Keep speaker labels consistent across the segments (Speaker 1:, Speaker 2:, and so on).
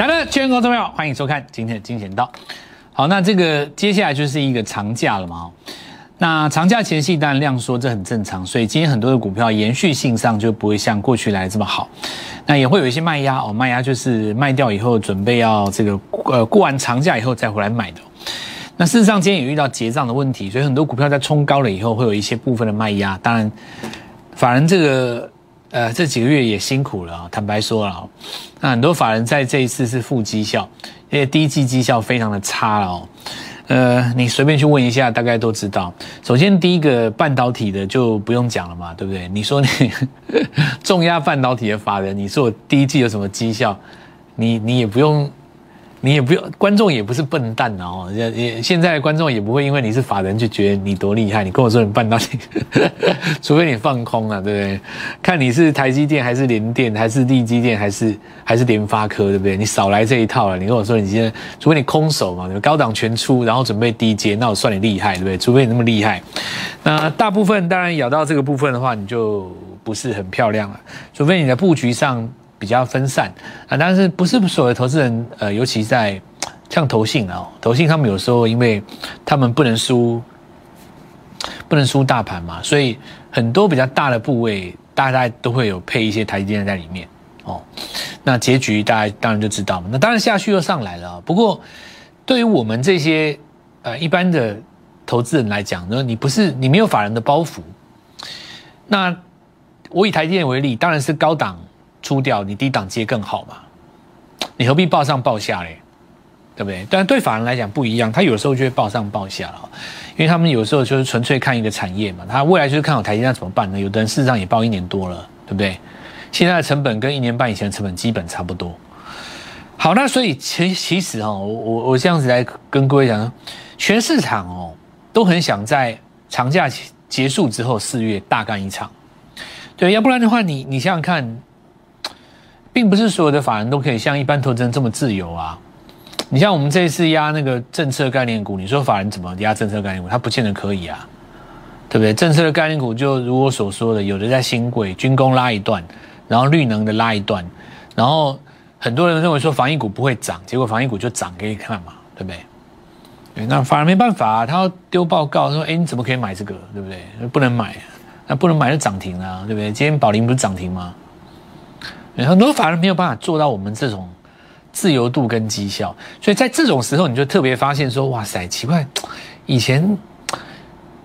Speaker 1: 好的，全国朋友，欢迎收看今天的金钱道。好，那这个接下来就是一个长假了嘛。那长假前夕当然量缩，这很正常，所以今天很多的股票延续性上就不会像过去来这么好。那也会有一些卖压哦，卖压就是卖掉以后准备要这个呃过完长假以后再回来买的。那事实上今天也遇到结账的问题，所以很多股票在冲高了以后会有一些部分的卖压。当然，法人这个。呃，这几个月也辛苦了，坦白说了，那很多法人在这一次是负绩效，因为第一季绩效非常的差了哦。呃，你随便去问一下，大概都知道。首先第一个半导体的就不用讲了嘛，对不对？你说你 重压半导体的法人，你说我第一季有什么绩效，你你也不用。你也不用，观众也不是笨蛋哦。也也现在观众也不会因为你是法人就觉得你多厉害。你跟我说你办到你，除非你放空了，对不对？看你是台积电还是联电还是力积电还是还是联发科，对不对？你少来这一套了。你跟我说你今天，除非你空手嘛，高档全出，然后准备低阶，那我算你厉害，对不对？除非你那么厉害。那大部分当然咬到这个部分的话，你就不是很漂亮了。除非你的布局上。比较分散啊，但是不是所有投资人，呃，尤其在像投信啊，投信他们有时候因为他们不能输，不能输大盘嘛，所以很多比较大的部位，大概都会有配一些台积电在里面哦。那结局大家当然就知道嘛。那当然下去又上来了。不过对于我们这些呃一般的投资人来讲呢，你不是你没有法人的包袱，那我以台积电为例，当然是高档。出掉你低档接更好嘛？你何必报上报下嘞？对不对？但对法人来讲不一样，他有时候就会报上报下了，因为他们有时候就是纯粹看一个产业嘛。他未来就是看好台积电怎么办呢？有的人事实上也报一年多了，对不对？现在的成本跟一年半以前的成本基本差不多。好，那所以其其实哦，我我我这样子来跟各位讲，全市场哦都很想在长假结束之后四月大干一场，对，要不然的话，你你想想看。并不是所有的法人都可以像一般投资人这么自由啊！你像我们这一次压那个政策概念股，你说法人怎么压政策概念股？他不见得可以啊，对不对？政策的概念股就如我所说的，有的在新贵军工拉一段，然后绿能的拉一段，然后很多人认为说防疫股不会涨，结果防疫股就涨给你看嘛，对不对？那法人没办法啊，他要丢报告说：“哎，你怎么可以买这个？对不对？不能买，那不能买就涨停啊，对不对？今天宝林不是涨停吗？”很多法人没有办法做到我们这种自由度跟绩效，所以在这种时候，你就特别发现说：哇塞，奇怪，以前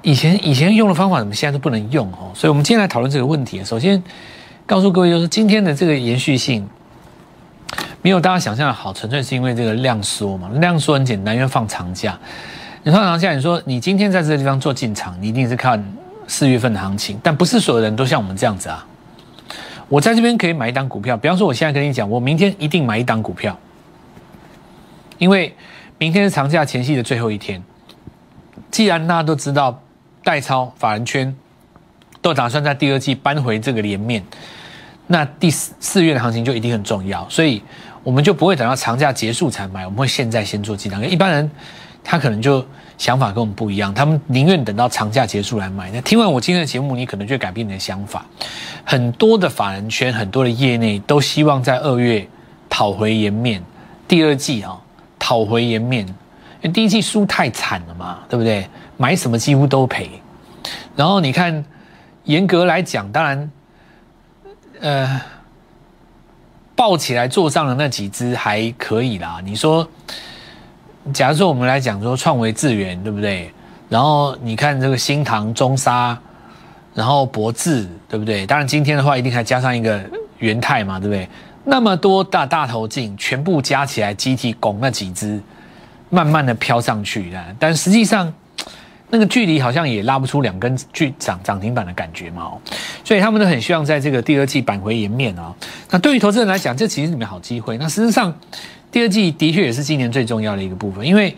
Speaker 1: 以前以前用的方法，怎么现在都不能用哦？所以，我们今天来讨论这个问题。首先，告诉各位，就是今天的这个延续性没有大家想象的好，纯粹是因为这个量缩嘛。量缩很简单，因为放长假。你放长假，你说你今天在这个地方做进场，你一定是看四月份的行情，但不是所有人都像我们这样子啊。我在这边可以买一档股票，比方说，我现在跟你讲，我明天一定买一档股票，因为明天是长假前夕的最后一天。既然大家都知道代超法人圈都打算在第二季搬回这个连面，那第四四月的行情就一定很重要，所以我们就不会等到长假结束才买，我们会现在先做进场。一般人他可能就。想法跟我们不一样，他们宁愿等到长假结束来买。那听完我今天的节目，你可能就改变你的想法。很多的法人圈，很多的业内都希望在二月讨回颜面。第二季啊，讨回颜面，因为第一季输太惨了嘛，对不对？买什么几乎都赔。然后你看，严格来讲，当然，呃，抱起来坐上的那几只还可以啦。你说。假如说我们来讲说创维智源，对不对？然后你看这个新唐中沙，然后博智，对不对？当然今天的话一定还加上一个元泰嘛，对不对？那么多大大头镜全部加起来，集体拱那几只，慢慢的飘上去的。但实际上那个距离好像也拉不出两根巨涨涨停板的感觉嘛。所以他们都很希望在这个第二季扳回颜面啊。那对于投资人来讲，这其实是你们好机会。那事实上。第二季的确也是今年最重要的一个部分，因为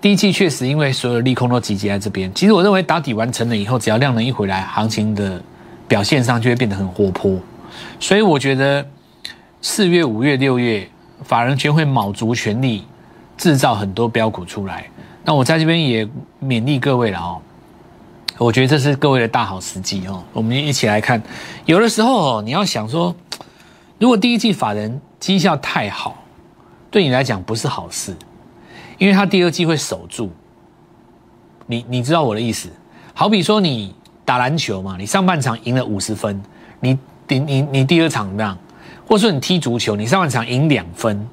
Speaker 1: 第一季确实因为所有利空都集结在这边。其实我认为打底完成了以后，只要量能一回来，行情的表现上就会变得很活泼。所以我觉得四月、五月、六月，法人圈会卯足全力制造很多标股出来。那我在这边也勉励各位了哦，我觉得这是各位的大好时机哦。我们一起来看，有的时候哦，你要想说，如果第一季法人绩效太好。对你来讲不是好事，因为它第二季会守住。你你知道我的意思？好比说你打篮球嘛，你上半场赢了五十分，你你你你第二场怎么样？或者说你踢足球，你上半场赢两分，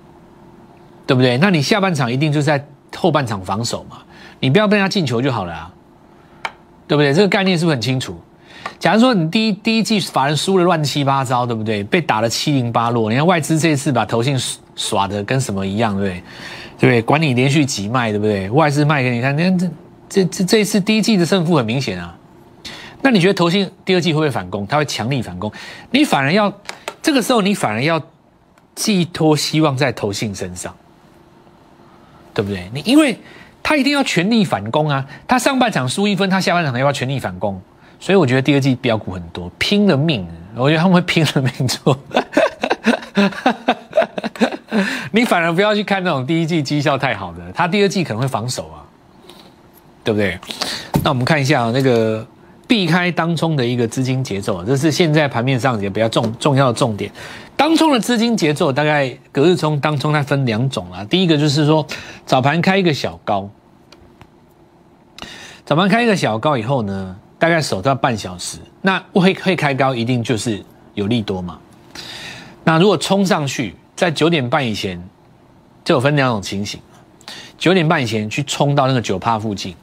Speaker 1: 对不对？那你下半场一定就是在后半场防守嘛，你不要被他进球就好了啊，对不对？这个概念是不是很清楚？假如说你第一第一季法人输了乱七八糟，对不对？被打了七零八落，你看外资这次把投信耍的跟什么一样，对不对？对不对？管你连续几卖，对不对？外资卖给你看，你看这这这这一次第一季的胜负很明显啊。那你觉得投信第二季会不会反攻？他会强力反攻，你反而要这个时候你反而要寄托希望在投信身上，对不对？你因为他一定要全力反攻啊，他上半场输一分，他下半场要不要全力反攻？所以我觉得第二季标股很多，拼了命，我觉得他们会拼了命做。你反而不要去看那种第一季绩效太好的，他第二季可能会防守啊，对不对？那我们看一下那个避开当冲的一个资金节奏，这是现在盘面上也比较重重要的重点。当冲的资金节奏大概隔日冲、当冲它分两种啊，第一个就是说早盘开一个小高，早盘开一个小高以后呢？大概守到半小时，那会会开高，一定就是有利多嘛？那如果冲上去，在九点半以前，就有分两种情形。九点半以前去冲到那个九帕附近，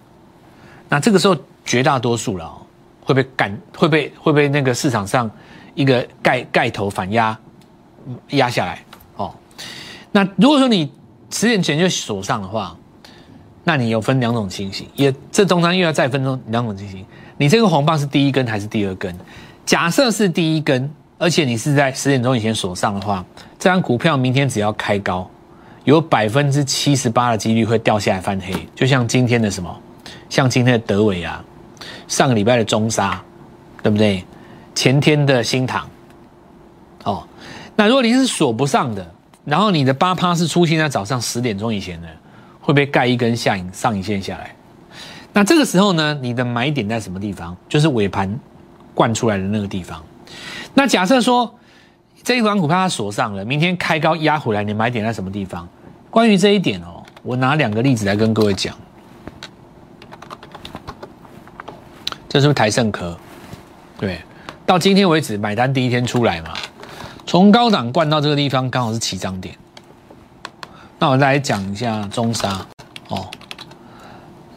Speaker 1: 那这个时候绝大多数了哦，会被赶，会被会被那个市场上一个盖盖头反压压下来哦。那如果说你十点前就锁上的话，那你有分两种情形，也这中间又要再分中两种情形。你这个红棒是第一根还是第二根？假设是第一根，而且你是在十点钟以前锁上的话，这张股票明天只要开高，有百分之七十八的几率会掉下来翻黑，就像今天的什么，像今天的德伟啊，上个礼拜的中沙，对不对？前天的新塘，哦，那如果你是锁不上的，然后你的八趴是出现在早上十点钟以前的，会被盖一根下影上影线下来。那这个时候呢，你的买点在什么地方？就是尾盘灌出来的那个地方。那假设说这一款股票它锁上了，明天开高压回来，你买点在什么地方？关于这一点哦，我拿两个例子来跟各位讲。这是不是台盛科？对，到今天为止买单第一天出来嘛，从高档灌到这个地方，刚好是起涨点。那我再来讲一下中沙哦。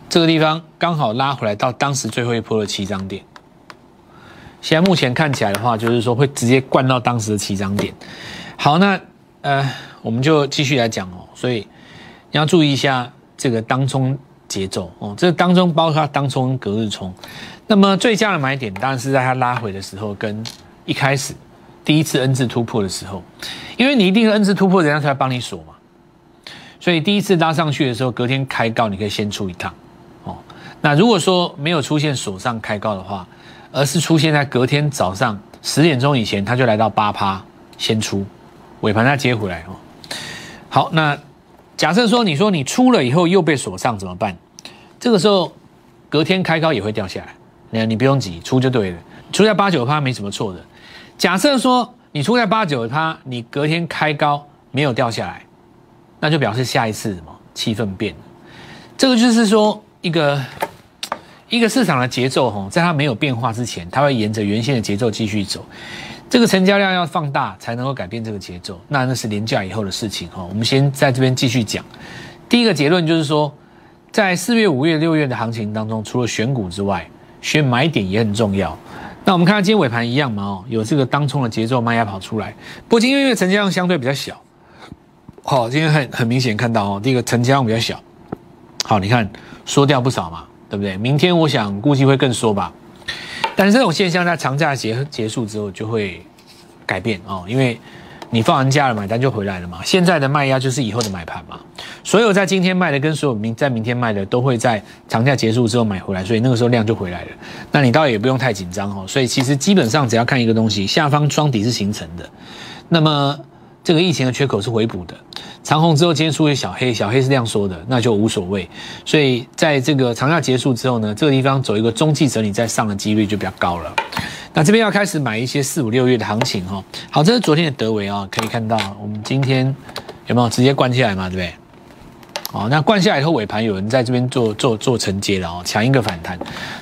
Speaker 1: 这个地方刚好拉回来到当时最后一波的起涨点，现在目前看起来的话，就是说会直接灌到当时的起涨点。好，那呃，我们就继续来讲哦。所以你要注意一下这个当冲节奏哦。这当中包括当冲隔日冲。那么最佳的买点当然是在它拉回的时候，跟一开始第一次 N 字突破的时候，因为你一定 N 字突破，人家才帮你锁嘛。所以第一次拉上去的时候，隔天开高，你可以先出一趟哦。那如果说没有出现锁上开高的话，而是出现在隔天早上十点钟以前，它就来到八趴先出，尾盘再接回来哦。好，那假设说你说你出了以后又被锁上怎么办？这个时候隔天开高也会掉下来，你看你不用急，出就对了，出在八九趴没什么错的。假设说你出在八九趴，你隔天开高没有掉下来，那就表示下一次什么气氛变了。这个就是说一个。一个市场的节奏，哈，在它没有变化之前，它会沿着原先的节奏继续走。这个成交量要放大才能够改变这个节奏，那那是廉价以后的事情，哈。我们先在这边继续讲。第一个结论就是说，在四月、五月、六月的行情当中，除了选股之外，选买点也很重要。那我们看到今天尾盘一样嘛，哦，有这个当冲的节奏，卖压跑出来。不过今天因为成交量相对比较小，好，今天很很明显看到哦，第一个成交量比较小，好，你看缩掉不少嘛。对不对？明天我想估计会更缩吧，但是这种现象在长假结结束之后就会改变哦，因为你放完假了，买单就回来了嘛。现在的卖压就是以后的买盘嘛，所有在今天卖的跟所有明在明天卖的都会在长假结束之后买回来，所以那个时候量就回来了。那你倒也不用太紧张哦。所以其实基本上只要看一个东西，下方双底是形成的，那么。这个疫情的缺口是回补的，长红之后今天出现小黑，小黑是这样说的，那就无所谓。所以在这个长假结束之后呢，这个地方走一个中继整理再上的几率就比较高了。那这边要开始买一些四五六月的行情哈。好，这是昨天的德维啊，可以看到我们今天有没有直接灌下来嘛？对不对？哦，那灌下来以后尾盘有人在这边做做做承接了哦，抢一个反弹，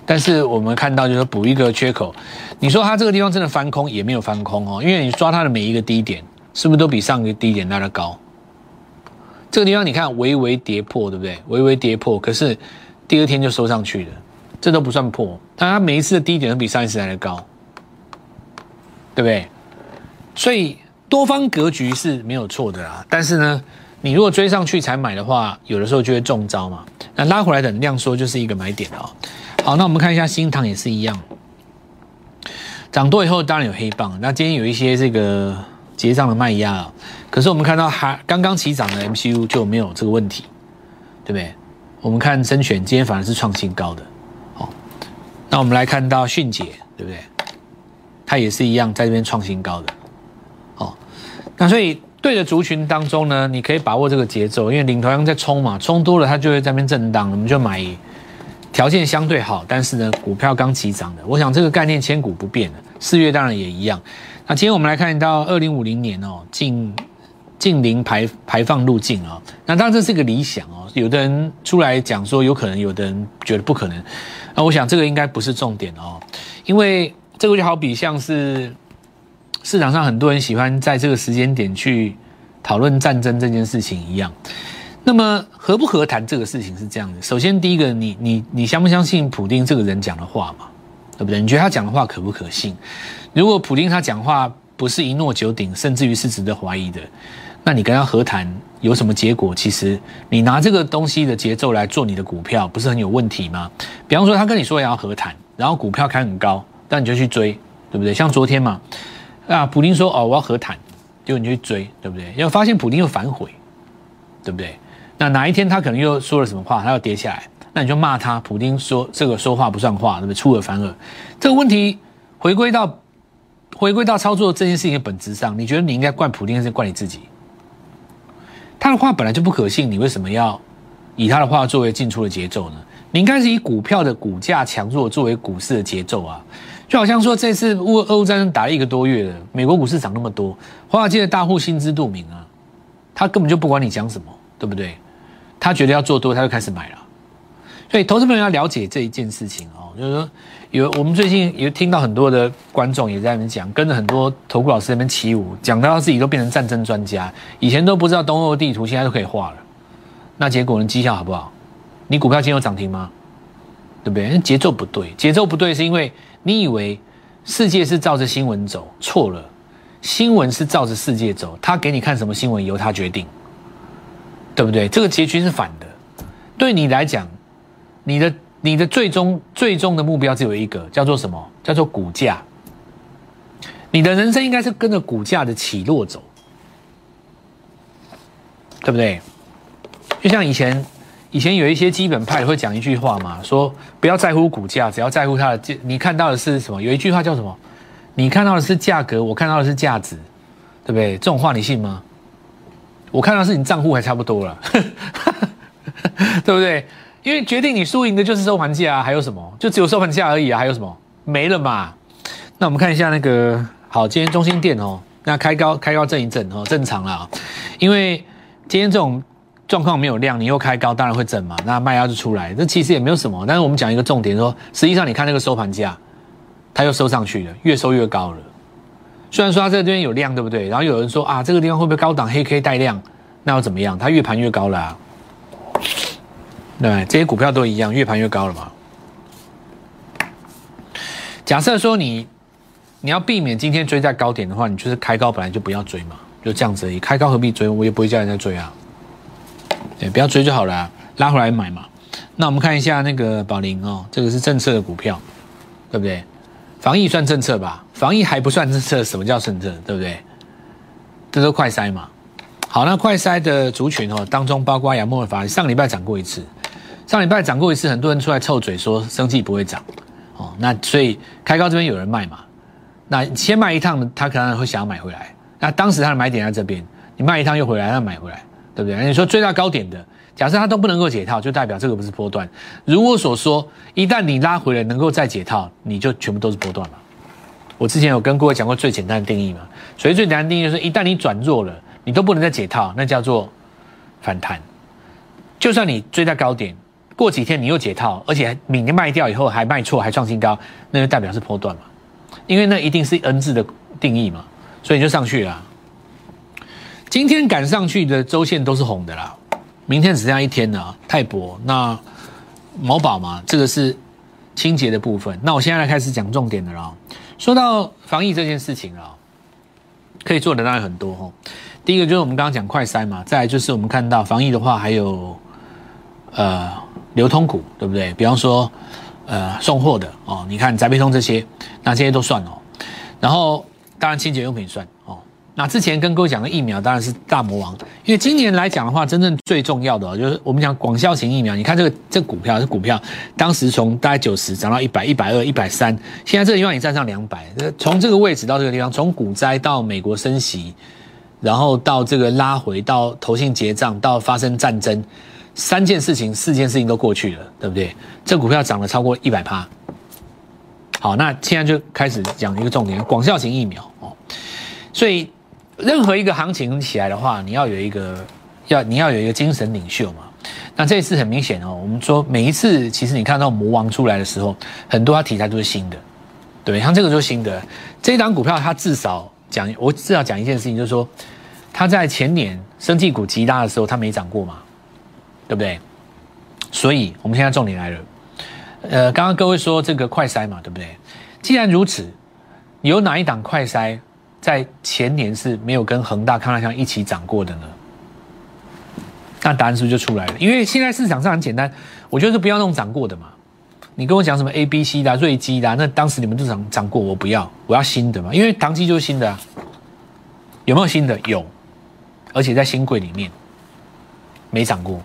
Speaker 1: 但是我们看到就是补一个缺口。你说它这个地方真的翻空也没有翻空哦，因为你抓它的每一个低点，是不是都比上一个低点来的高？这个地方你看微微跌破，对不对？微微跌破，可是第二天就收上去了，这都不算破，但它每一次的低点都比上一次来的高，对不对？所以多方格局是没有错的啦，但是呢？你如果追上去才买的话，有的时候就会中招嘛。那拉回来等量缩就是一个买点哦。好，那我们看一下新塘也是一样，涨多以后当然有黑棒。那今天有一些这个结账的卖压，可是我们看到还刚刚起涨的 MCU 就没有这个问题，对不对？我们看深选今天反而是创新高的。好，那我们来看到迅捷，对不对？它也是一样在这边创新高的。好，那所以。对的族群当中呢，你可以把握这个节奏，因为领头羊在冲嘛，冲多了它就会在那边震荡，我们就买条件相对好，但是呢股票刚起涨的，我想这个概念千古不变的。四月当然也一样。那今天我们来看到二零五零年哦，近近零排排放路径啊，那当然这是一个理想哦，有的人出来讲说有可能，有的人觉得不可能。那我想这个应该不是重点哦，因为这个就好比像是。市场上很多人喜欢在这个时间点去讨论战争这件事情一样，那么和不和谈这个事情是这样的。首先，第一个，你你你相不相信普丁这个人讲的话嘛？对不对？你觉得他讲的话可不可信？如果普丁他讲话不是一诺九鼎，甚至于是值得怀疑的，那你跟他和谈有什么结果？其实你拿这个东西的节奏来做你的股票，不是很有问题吗？比方说，他跟你说要和谈，然后股票开很高，但你就去追，对不对？像昨天嘛。啊，普京说：“哦，我要和谈。”结果你去追，对不对？要发现普京又反悔，对不对？那哪一天他可能又说了什么话，他要跌下来，那你就骂他。普京说这个说话不算话，对不对？出尔反尔。这个问题回归到回归到操作这件事情的本质上，你觉得你应该怪普京，还是怪你自己？他的话本来就不可信，你为什么要以他的话作为进出的节奏呢？你应该是以股票的股价强弱作为股市的节奏啊。就好像说，这次乌俄乌战争打了一个多月了，美国股市涨那么多，华尔街的大户心知肚明啊，他根本就不管你讲什么，对不对？他觉得要做多，他就开始买了。所以，投资朋友要了解这一件事情哦，就是说，有我们最近有听到很多的观众也在那边讲，跟着很多投顾老师那边起舞，讲到自己都变成战争专家，以前都不知道东欧地图，现在都可以画了。那结果呢？绩效好不好？你股票今天有涨停吗？对不对？节奏不对，节奏不对是因为。你以为世界是照着新闻走，错了。新闻是照着世界走，他给你看什么新闻由他决定，对不对？这个结局是反的。对你来讲，你的你的最终最终的目标只有一个，叫做什么？叫做股价。你的人生应该是跟着股价的起落走，对不对？就像以前。以前有一些基本派会讲一句话嘛，说不要在乎股价，只要在乎它的。你看到的是什么？有一句话叫什么？你看到的是价格，我看到的是价值，对不对？这种话你信吗？我看到是你账户还差不多了，对不对？因为决定你输赢的就是收盘价啊，还有什么？就只有收盘价而已啊，还有什么？没了嘛。那我们看一下那个，好，今天中心店哦，那开高开高震一震哦，正常了，因为今天这种。状况没有量，你又开高，当然会震嘛。那卖压就出来，这其实也没有什么。但是我们讲一个重点，说实际上你看那个收盘价，它又收上去了，越收越高了。虽然说它这边有量，对不对？然后有人说啊，这个地方会不会高档黑 K 带量？那又怎么样？它越盘越高了，对，这些股票都一样，越盘越高了嘛。假设说你你要避免今天追在高点的话，你就是开高本来就不要追嘛，就这样子而已。开高何必追？我也不会叫人家追啊。对，不要追就好了，拉回来买嘛。那我们看一下那个宝林哦，这个是政策的股票，对不对？防疫算政策吧？防疫还不算政策，什么叫政策？对不对？这都快筛嘛。好，那快筛的族群哦，当中包括亚莫尔法，上礼拜涨过一次，上礼拜涨过一次，很多人出来臭嘴说生气不会涨哦。那所以开高这边有人卖嘛？那先卖一趟，他可能会想要买回来。那当时他的买点在这边，你卖一趟又回来，他买回来。对不对？你说追到高点的，假设它都不能够解套，就代表这个不是波段。如我所说，一旦你拉回来能够再解套，你就全部都是波段了。我之前有跟各位讲过最简单的定义嘛，所以最简单的定义就是，一旦你转弱了，你都不能再解套，那叫做反弹。就算你追在高点，过几天你又解套，而且明天卖掉以后还卖错，还创新高，那就代表是波段嘛？因为那一定是 N 字的定义嘛，所以就上去了。今天赶上去的周线都是红的啦，明天只剩下一天了。太薄那某宝嘛，这个是清洁的部分。那我现在来开始讲重点的了。说到防疫这件事情啊，可以做的当然很多哦。第一个就是我们刚刚讲快筛嘛，再来就是我们看到防疫的话，还有呃流通股，对不对？比方说呃送货的哦，你看宅配通这些，那这些都算哦。然后当然清洁用品算哦。那之前跟各位讲的疫苗当然是大魔王，因为今年来讲的话，真正最重要的就是我们讲广效型疫苗。你看这个这股票，这股票当时从大概九十涨到一百、一百二、一百三，现在这个地方已经站上两百。从这个位置到这个地方，从股灾到美国升息，然后到这个拉回到投信结账，到发生战争，三件事情、四件事情都过去了，对不对？这股票涨了超过一百趴。好，那现在就开始讲一个重点：广效型疫苗哦，所以。任何一个行情起来的话，你要有一个要你要有一个精神领袖嘛。那这一次很明显哦，我们说每一次其实你看到魔王出来的时候，很多它题材都是新的，对，像这个就是新的。这一档股票它至少讲，我至少讲一件事情，就是说它在前年生技股极大的时候它没涨过嘛，对不对？所以我们现在重点来了，呃，刚刚各位说这个快筛嘛，对不对？既然如此，有哪一档快筛？在前年是没有跟恒大、康乐香一起涨过的呢？那答案是不是就出来了？因为现在市场上很简单，我觉得不要那种涨过的嘛。你跟我讲什么 A、B、C 的、瑞基的，那当时你们都涨涨过，我不要，我要新的嘛。因为唐基就是新的啊。有没有新的？有，而且在新贵里面没涨过。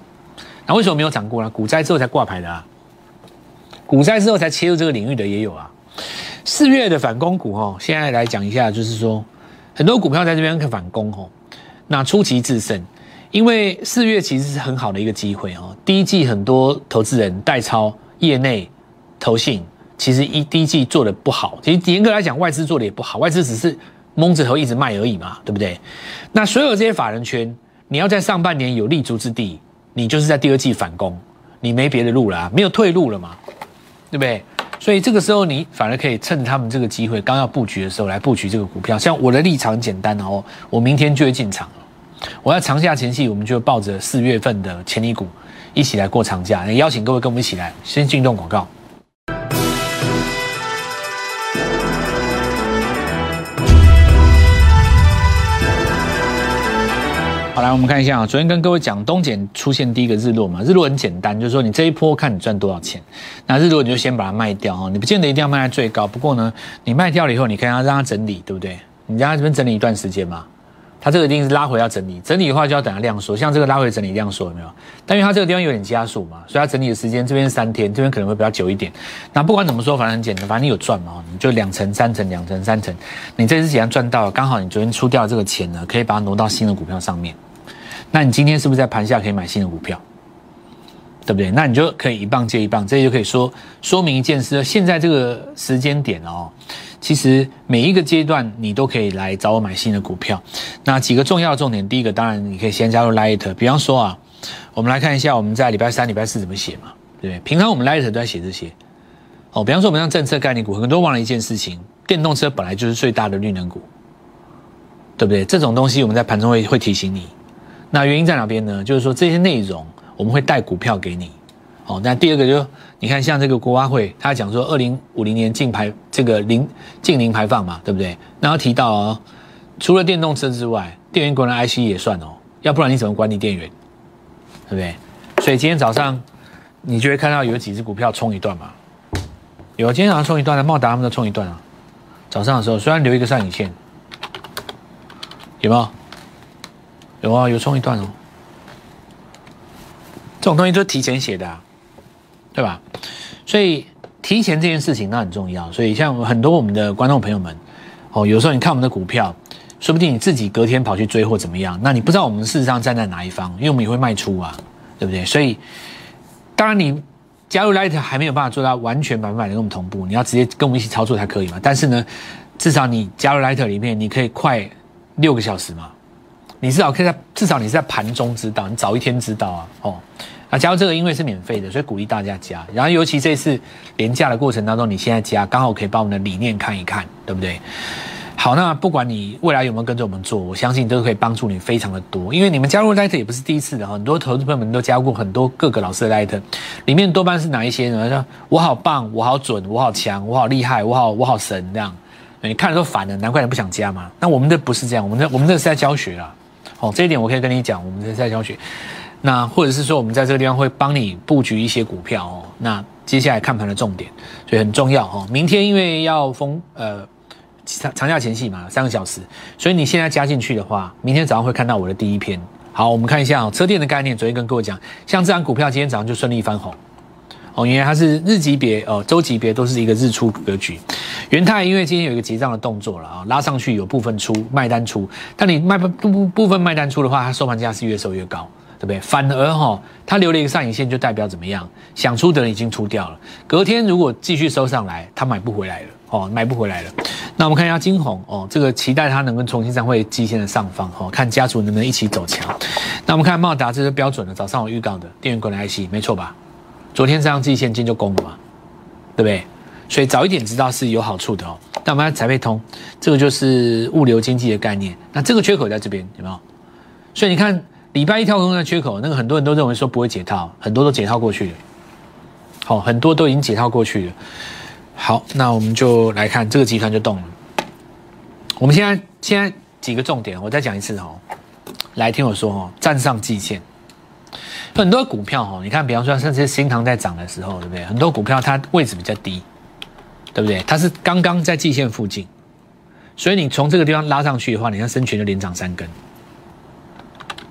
Speaker 1: 那为什么没有涨过呢？股灾之后才挂牌的啊。股灾之后才切入这个领域的也有啊。四月的反攻股哦，现在来讲一下，就是说很多股票在这边看反攻哦，那出奇制胜，因为四月其实是很好的一个机会哦。第一季很多投资人代抄业内投信，其实一第一季做的不好，其实严格来讲外资做的也不好，外资只是蒙着头一直卖而已嘛，对不对？那所有这些法人圈，你要在上半年有立足之地，你就是在第二季反攻，你没别的路了，没有退路了嘛，对不对？所以这个时候，你反而可以趁他们这个机会，刚要布局的时候来布局这个股票。像我的立场简单哦，我明天就会进场。我要长假前夕，我们就抱着四月份的潜力股一起来过长假。邀请各位跟我们一起来，先进动广告。好，来我们看一下啊，昨天跟各位讲东碱出现第一个日落嘛，日落很简单，就是说你这一波看你赚多少钱，那日落你就先把它卖掉哦，你不见得一定要卖在最高，不过呢，你卖掉了以后，你可以让它整理，对不对？你让它这边整理一段时间嘛，它这个一定是拉回要整理，整理的话就要等它量缩，像这个拉回整理量缩有没有？但因为它这个地方有点加速嘛，所以它整理的时间这边三天，这边可能会比较久一点。那不管怎么说，反正很简单，反正你有赚嘛，你就两层、三层、两层、三层，你这次既然赚到，刚好你昨天出掉这个钱呢，可以把它挪到新的股票上面。那你今天是不是在盘下可以买新的股票，对不对？那你就可以一棒接一棒，这就可以说说明一件事：现在这个时间点哦，其实每一个阶段你都可以来找我买新的股票。那几个重要的重点，第一个当然你可以先加入 Light，比方说啊，我们来看一下我们在礼拜三、礼拜四怎么写嘛，对不对？平常我们 Light 都在写这些哦，比方说我们像政策概念股，很多人忘了一件事情：电动车本来就是最大的绿能股，对不对？这种东西我们在盘中会会提醒你。那原因在哪边呢？就是说这些内容我们会带股票给你，哦。那第二个就你看，像这个国发会，他讲说二零五零年净排这个零净零排放嘛，对不对？然后提到哦，除了电动车之外，电源管的 IC 也算哦，要不然你怎么管理电源？对不对？所以今天早上你就会看到有几只股票冲一段嘛，有今天早上冲一段的，茂达他们都冲一段啊。早上的时候虽然留一个上影线，有没有？有啊，有冲一段哦。这种东西都是提前写的，啊对吧？所以提前这件事情那很重要。所以像很多我们的观众朋友们，哦，有时候你看我们的股票，说不定你自己隔天跑去追或怎么样，那你不知道我们事实上站在哪一方，因为我们也会卖出啊，对不对？所以当然你加入 Light 还没有办法做到完全百分百的跟我们同步，你要直接跟我们一起操作才可以嘛。但是呢，至少你加入 Light 里面，你可以快六个小时嘛。你至少可以在至少你是在盘中知道，你早一天知道啊，哦。啊，加入这个因为是免费的，所以鼓励大家加。然后尤其这次廉价的过程当中，你现在加，刚好可以把我们的理念看一看，对不对？好，那不管你未来有没有跟着我们做，我相信都可以帮助你非常的多。因为你们加入 Light 也不是第一次的，很多投资朋友们都加入过很多各个老师的 Light，里面多半是哪一些呢？说我好棒，我好准，我好强，我好厉害，我好我好神这样。你看了都烦了，难怪你不想加嘛。那我们这不是这样，我们这我们这是在教学啦。哦，这一点我可以跟你讲，我们这是在教学。那或者是说，我们在这个地方会帮你布局一些股票哦。那接下来看盘的重点，所以很重要哦。明天因为要封呃长长假前夕嘛，三个小时，所以你现在加进去的话，明天早上会看到我的第一篇。好，我们看一下哦，车电的概念，昨天跟各位讲，像这张股票今天早上就顺利翻红哦，因为它是日级别哦，周级别都是一个日出格局。元泰因为今天有一个结账的动作了啊，拉上去有部分出卖单出，但你卖部部部分卖单出的话，它收盘价是越收越高。对不对？反而哈，它留了一个上影线，就代表怎么样？想出的人已经出掉了。隔天如果继续收上来，它买不回来了哦，买不回来了。那我们看一下金红哦，这个期待它能够重新站回基线的上方哦，看家族能不能一起走强。那我们看茂达，这是标准的，早上我预告的电源管的 IC，没错吧？昨天这样季线今天就攻了嘛，对不对？所以早一点知道是有好处的哦。那我们看财配通，这个就是物流经济的概念。那这个缺口在这边有没有？所以你看。礼拜一跳空的缺口，那个很多人都认为说不会解套，很多都解套过去了。好，很多都已经解套过去了。好，那我们就来看这个集团就动了。我们现在现在几个重点，我再讲一次哦。来听我说哦，站上季线，很多股票哦，你看，比方说像这些新塘在涨的时候，对不对？很多股票它位置比较低，对不对？它是刚刚在季线附近，所以你从这个地方拉上去的话，你看深全就连涨三根。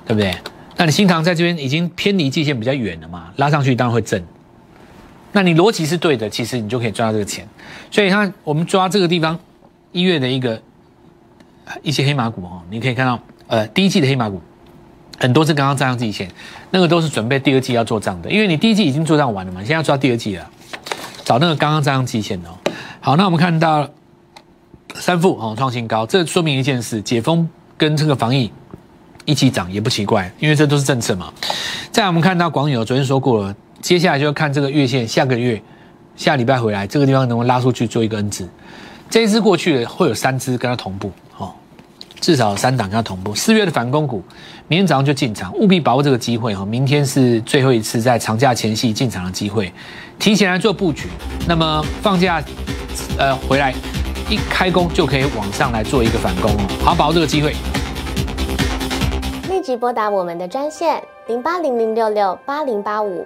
Speaker 1: 对不对？那你新塘在这边已经偏离季线比较远了嘛，拉上去当然会震。那你逻辑是对的，其实你就可以赚到这个钱。所以看我们抓这个地方一月的一个一些黑马股哦，你可以看到，呃，第一季的黑马股很多是刚刚站上季线，那个都是准备第二季要做账的，因为你第一季已经做账完了嘛，现在要抓第二季了，找那个刚刚站上季线的。好，那我们看到三富哦创新高，这说明一件事：解封跟这个防疫。一起涨也不奇怪，因为这都是政策嘛。再我们看到广友，昨天说过了，接下来就要看这个月线，下个月下礼拜回来这个地方能不能拉出去做一个 N 字。这一支过去了，会有三支跟它同步，至少三档跟它同步。四月的反攻股，明天早上就进场，务必把握这个机会哈。明天是最后一次在长假前夕进场的机会，提前来做布局。那么放假呃回来一开工就可以往上来做一个反攻哦，好把握这个机会。
Speaker 2: 立即拨打我们的专线零八零零六六八零八五